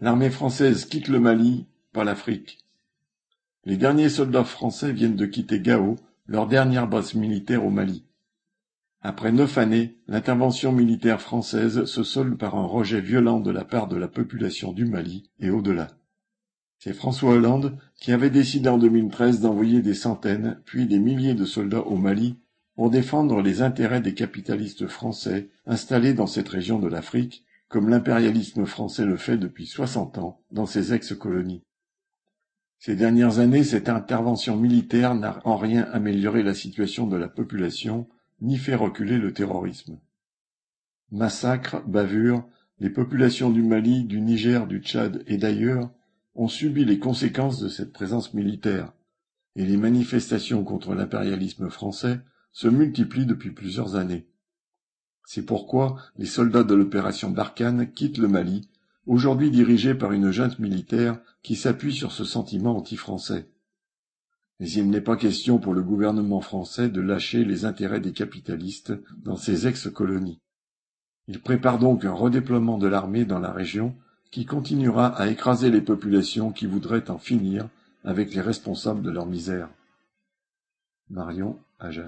L'armée française quitte le Mali, pas l'Afrique. Les derniers soldats français viennent de quitter Gao, leur dernière base militaire au Mali. Après neuf années, l'intervention militaire française se solde par un rejet violent de la part de la population du Mali et au-delà. C'est François Hollande qui avait décidé en 2013 d'envoyer des centaines, puis des milliers de soldats au Mali pour défendre les intérêts des capitalistes français installés dans cette région de l'Afrique, comme l'impérialisme français le fait depuis soixante ans dans ses ex-colonies. Ces dernières années, cette intervention militaire n'a en rien amélioré la situation de la population, ni fait reculer le terrorisme. Massacres, bavures, les populations du Mali, du Niger, du Tchad et d'ailleurs ont subi les conséquences de cette présence militaire, et les manifestations contre l'impérialisme français se multiplient depuis plusieurs années. C'est pourquoi les soldats de l'opération Barkhane quittent le Mali, aujourd'hui dirigé par une junte militaire qui s'appuie sur ce sentiment anti-français. Mais il n'est pas question pour le gouvernement français de lâcher les intérêts des capitalistes dans ses ex-colonies. Il prépare donc un redéploiement de l'armée dans la région qui continuera à écraser les populations qui voudraient en finir avec les responsables de leur misère. Marion Aja